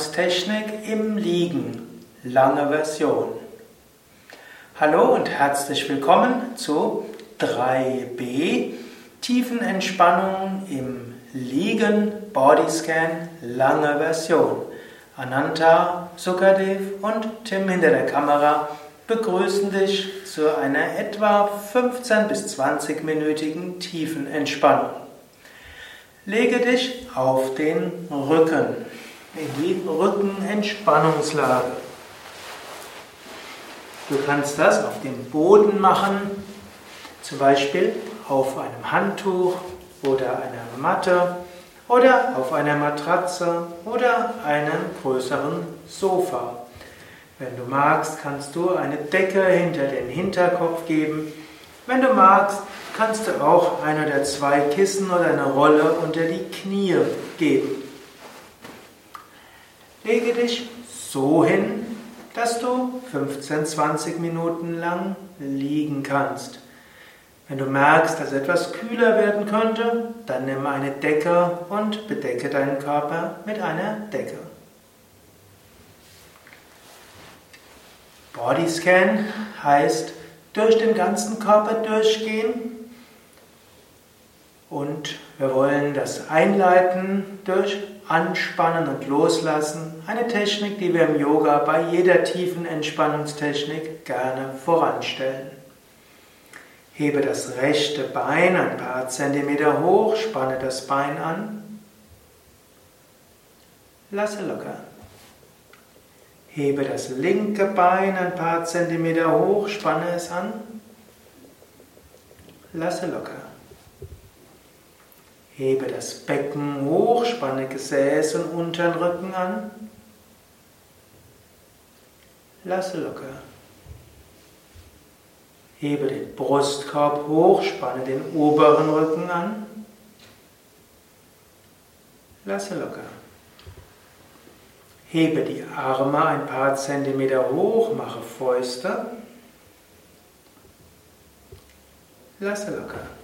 Entspannungstechnik im Liegen, lange Version. Hallo und herzlich willkommen zu 3b Tiefenentspannung im Liegen, Bodyscan, lange Version. Ananta, Sukadev und Tim hinter der Kamera begrüßen dich zu einer etwa 15 bis 20 minütigen Tiefenentspannung. Lege dich auf den Rücken Rückenentspannungslage. Du kannst das auf dem Boden machen, zum Beispiel auf einem Handtuch oder einer Matte oder auf einer Matratze oder einem größeren Sofa. Wenn du magst, kannst du eine Decke hinter den Hinterkopf geben. Wenn du magst, kannst du auch ein oder zwei Kissen oder eine Rolle unter die Knie geben. Lege dich so hin, dass du 15, 20 Minuten lang liegen kannst. Wenn du merkst, dass etwas kühler werden könnte, dann nimm eine Decke und bedecke deinen Körper mit einer Decke. Bodyscan heißt durch den ganzen Körper durchgehen und wir wollen das einleiten durch Anspannen und Loslassen, eine Technik, die wir im Yoga bei jeder tiefen Entspannungstechnik gerne voranstellen. Hebe das rechte Bein ein paar Zentimeter hoch, spanne das Bein an, lasse locker. Hebe das linke Bein ein paar Zentimeter hoch, spanne es an, lasse locker. Hebe das Becken hoch, spanne Gesäß und unteren Rücken an. Lasse locker. Hebe den Brustkorb hoch, spanne den oberen Rücken an. Lasse locker. Hebe die Arme ein paar Zentimeter hoch, mache Fäuste. Lasse locker.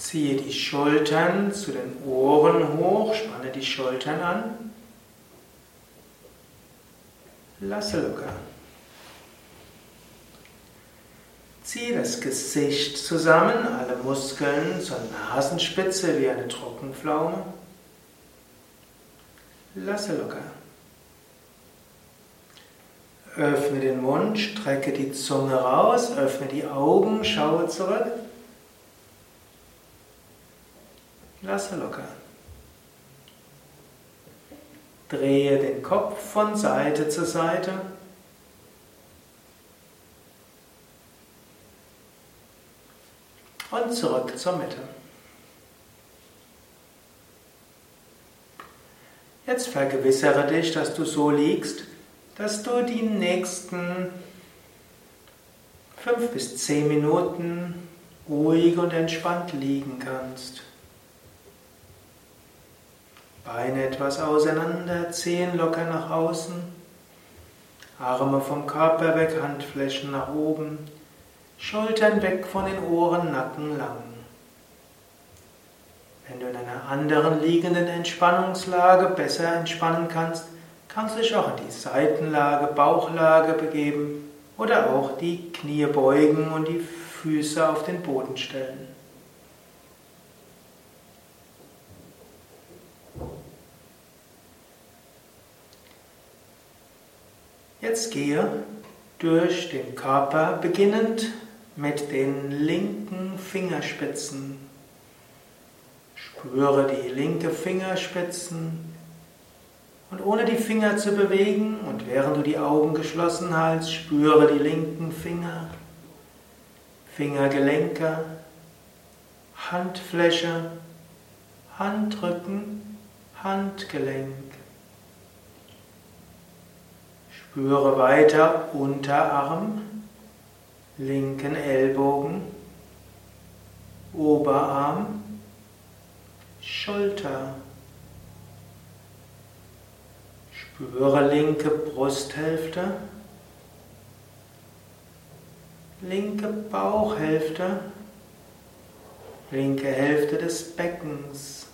Ziehe die Schultern zu den Ohren hoch, spanne die Schultern an. Lasse locker. Ziehe das Gesicht zusammen, alle Muskeln zur Nasenspitze wie eine Trockenpflaume. Lasse locker. Öffne den Mund, strecke die Zunge raus, öffne die Augen, schaue zurück. Lasse locker. Drehe den Kopf von Seite zu Seite. Und zurück zur Mitte. Jetzt vergewissere dich, dass du so liegst, dass du die nächsten fünf bis zehn Minuten ruhig und entspannt liegen kannst. Beine etwas auseinander, Zehen locker nach außen, Arme vom Körper weg, Handflächen nach oben, Schultern weg von den Ohren, Nacken lang. Wenn du in einer anderen liegenden Entspannungslage besser entspannen kannst, kannst du dich auch in die Seitenlage, Bauchlage begeben oder auch die Knie beugen und die Füße auf den Boden stellen. Jetzt gehe durch den Körper, beginnend mit den linken Fingerspitzen. Spüre die linke Fingerspitzen und ohne die Finger zu bewegen und während du die Augen geschlossen hältst, spüre die linken Finger, Fingergelenke, Handfläche, Handrücken, Handgelenk. Spüre weiter Unterarm, linken Ellbogen, Oberarm, Schulter. Spüre linke Brusthälfte, linke Bauchhälfte, linke Hälfte des Beckens.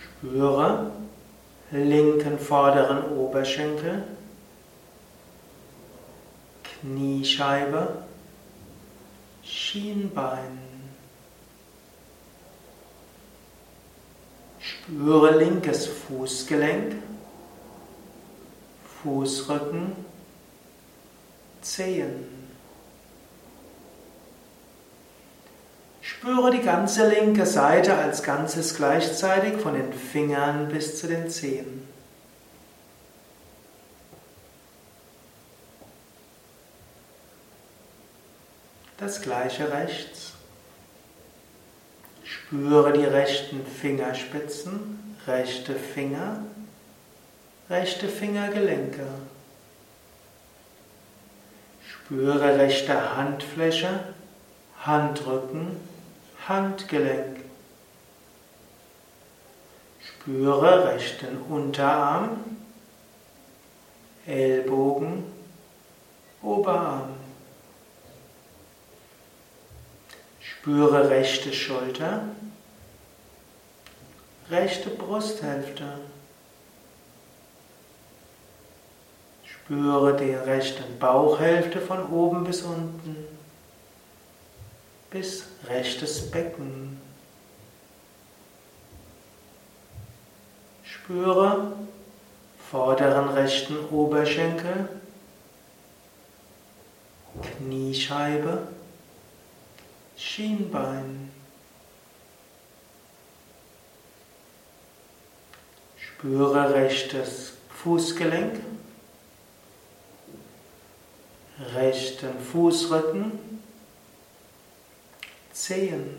Spüre linken vorderen Oberschenkel, Kniescheibe, Schienbein. Spüre linkes Fußgelenk, Fußrücken, Zehen. Spüre die ganze linke Seite als Ganzes gleichzeitig von den Fingern bis zu den Zehen. Das gleiche rechts. Spüre die rechten Fingerspitzen, rechte Finger, rechte Fingergelenke. Spüre rechte Handfläche, Handrücken, Handgelenk. Spüre rechten Unterarm, Ellbogen, Oberarm. Spüre rechte Schulter, rechte Brusthälfte. Spüre die rechte Bauchhälfte von oben bis unten bis rechtes Becken. Spüre vorderen rechten Oberschenkel, Kniescheibe, Schienbein. Spüre rechtes Fußgelenk, rechten Fußrücken, Zehen.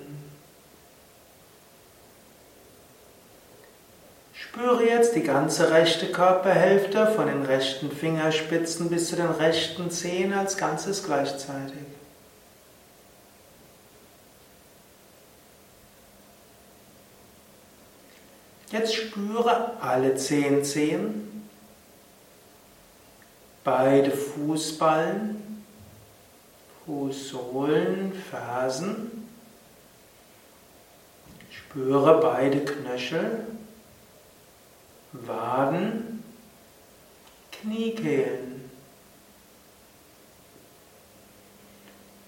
Spüre jetzt die ganze rechte Körperhälfte von den rechten Fingerspitzen bis zu den rechten Zehen als Ganzes gleichzeitig. Jetzt spüre alle zehn Zehen, beide Fußballen, Fußsohlen, Fersen, Spüre beide Knöchel, Waden, Kniekehlen.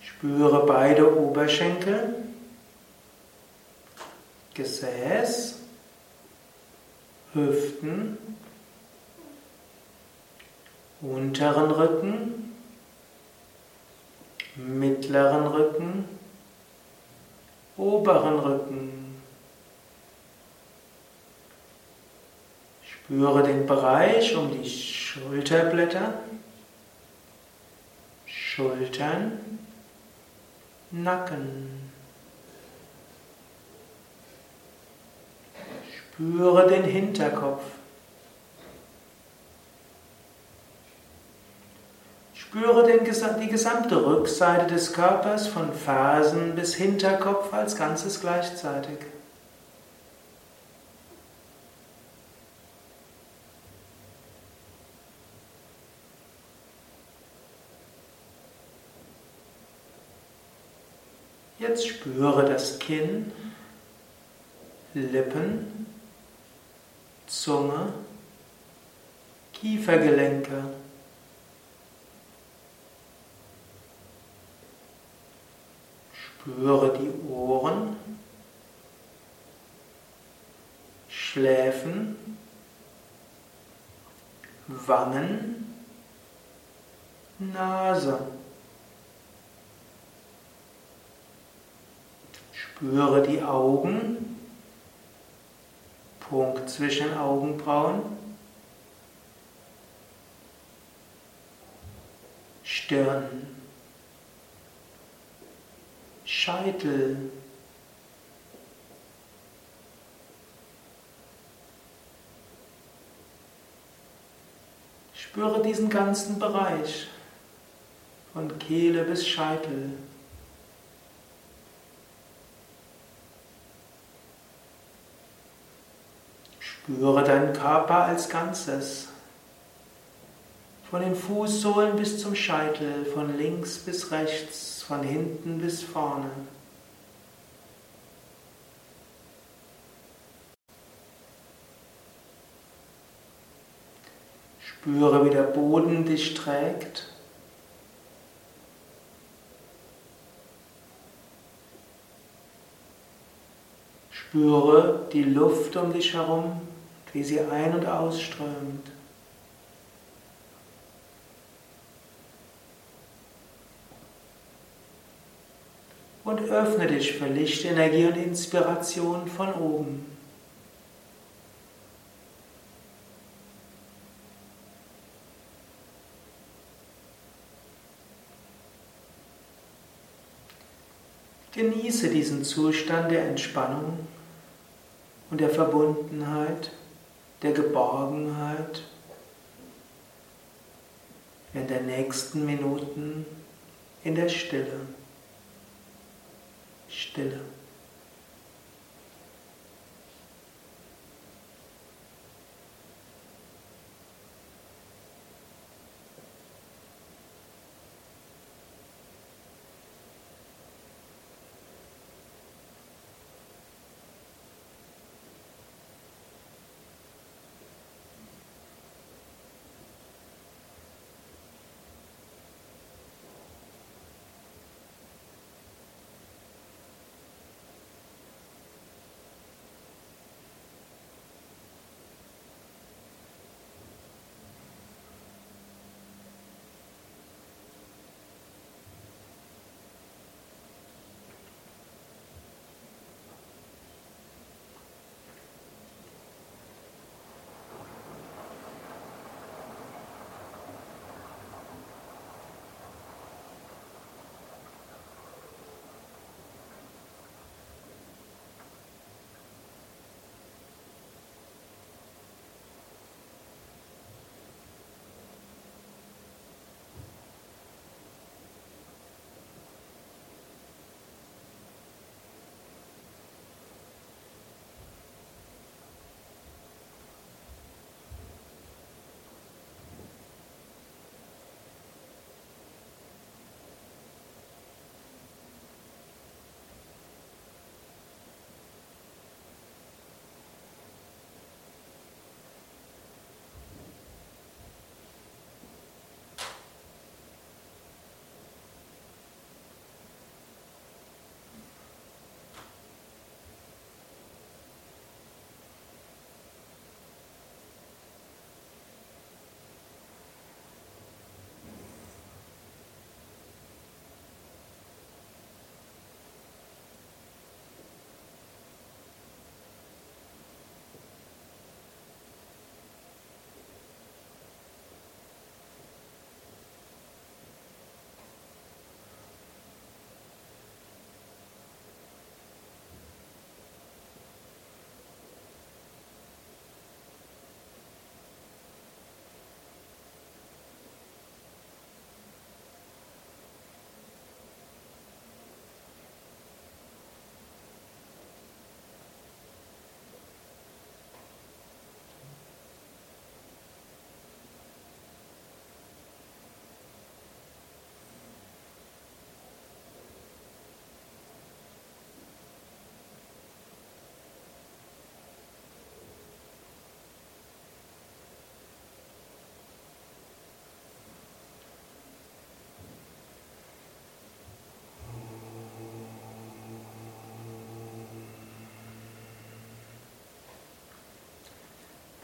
Spüre beide Oberschenkel, Gesäß, Hüften, unteren Rücken, mittleren Rücken, oberen Rücken. Spüre den Bereich um die Schulterblätter, Schultern, Nacken. Spüre den Hinterkopf. Spüre den, die gesamte Rückseite des Körpers von Fersen bis Hinterkopf als Ganzes gleichzeitig. Jetzt spüre das Kinn, Lippen, Zunge, Kiefergelenke. Spüre die Ohren, Schläfen, Wangen, Nase. Spüre die Augen, Punkt zwischen Augenbrauen, Stirn, Scheitel, Spüre diesen ganzen Bereich von Kehle bis Scheitel. Spüre deinen Körper als Ganzes. Von den Fußsohlen bis zum Scheitel, von links bis rechts, von hinten bis vorne. Spüre, wie der Boden dich trägt. Spüre die Luft um dich herum wie sie ein- und ausströmt. Und öffne dich für Lichtenergie und Inspiration von oben. Genieße diesen Zustand der Entspannung und der Verbundenheit, der Geborgenheit in der nächsten Minuten in der Stille. Stille.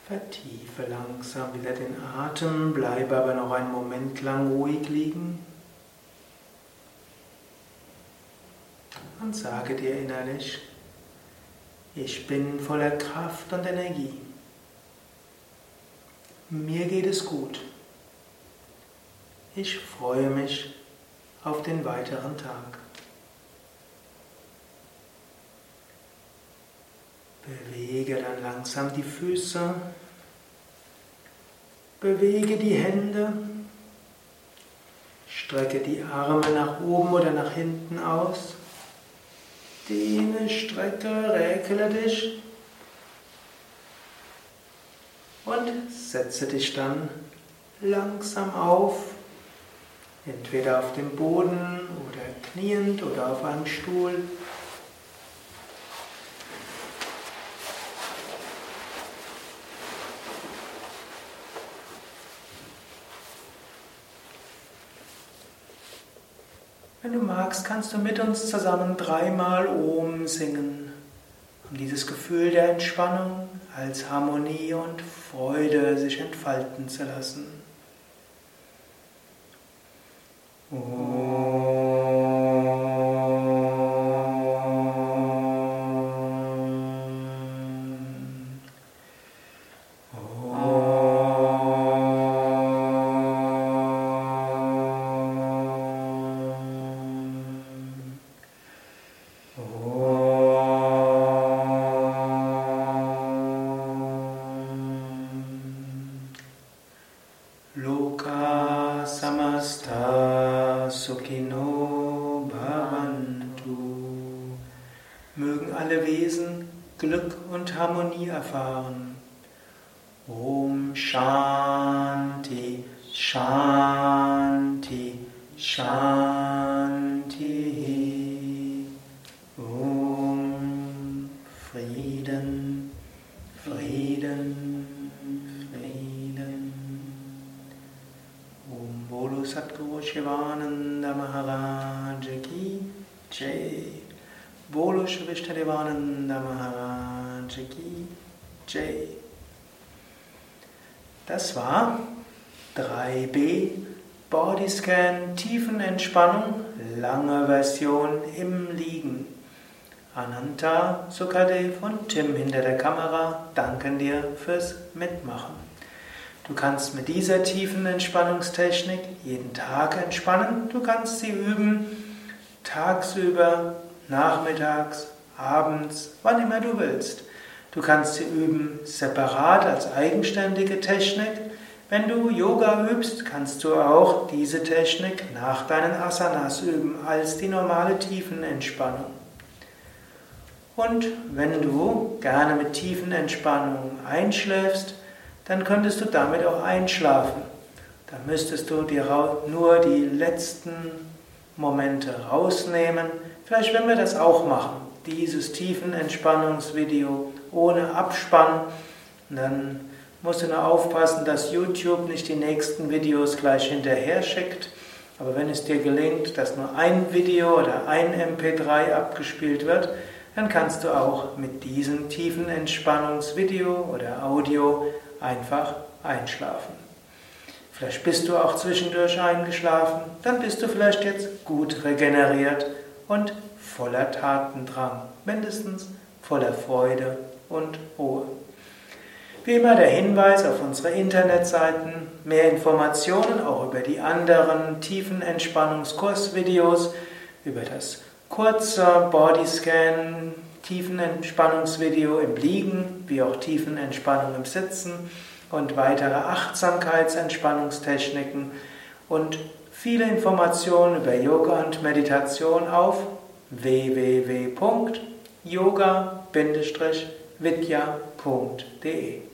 Vertiefe langsam wieder den Atem, bleibe aber noch einen Moment lang ruhig liegen. Und sage dir innerlich, ich bin voller Kraft und Energie. Mir geht es gut. Ich freue mich auf den weiteren Tag. Bewege dann langsam die Füße. Bewege die Hände. Strecke die Arme nach oben oder nach hinten aus. Dehne, strecke, räkele dich. Und setze dich dann langsam auf. Entweder auf dem Boden oder kniend oder auf einem Stuhl. Wenn du magst, kannst du mit uns zusammen dreimal Om singen, um dieses Gefühl der Entspannung als Harmonie und Freude sich entfalten zu lassen. Om. Glück und Harmonie erfahren. Om Shanti, Bolo Satguru Shivananda Maharaj Ki Jai. Bolo Shivishtadevananda Maharaj Ki Jai. Das war 3b Bodyscan Tiefenentspannung, lange Version im Liegen. Ananta, Sukadev und Tim hinter der Kamera danken dir fürs Mitmachen. Du kannst mit dieser tiefen Entspannungstechnik jeden Tag entspannen. Du kannst sie üben tagsüber, nachmittags, abends, wann immer du willst. Du kannst sie üben separat als eigenständige Technik. Wenn du Yoga übst, kannst du auch diese Technik nach deinen Asanas üben als die normale Tiefenentspannung. Und wenn du gerne mit Tiefenentspannung einschläfst, dann könntest du damit auch einschlafen. Dann müsstest du dir nur die letzten Momente rausnehmen. Vielleicht werden wir das auch machen, dieses tiefen Entspannungsvideo ohne Abspann. Und dann musst du nur aufpassen, dass YouTube nicht die nächsten Videos gleich hinterher schickt. Aber wenn es dir gelingt, dass nur ein Video oder ein MP3 abgespielt wird, dann kannst du auch mit diesem tiefen Entspannungsvideo oder Audio einfach einschlafen. Vielleicht bist du auch zwischendurch eingeschlafen, dann bist du vielleicht jetzt gut regeneriert und voller Tatendrang, mindestens voller Freude und Ruhe. Wie immer der Hinweis auf unsere Internetseiten, mehr Informationen auch über die anderen tiefen Entspannungskursvideos, über das kurze Bodyscan Tiefenentspannungsvideo im Liegen, wie auch Tiefenentspannung im Sitzen und weitere Achtsamkeitsentspannungstechniken und viele Informationen über Yoga und Meditation auf www.yoga-vidya.de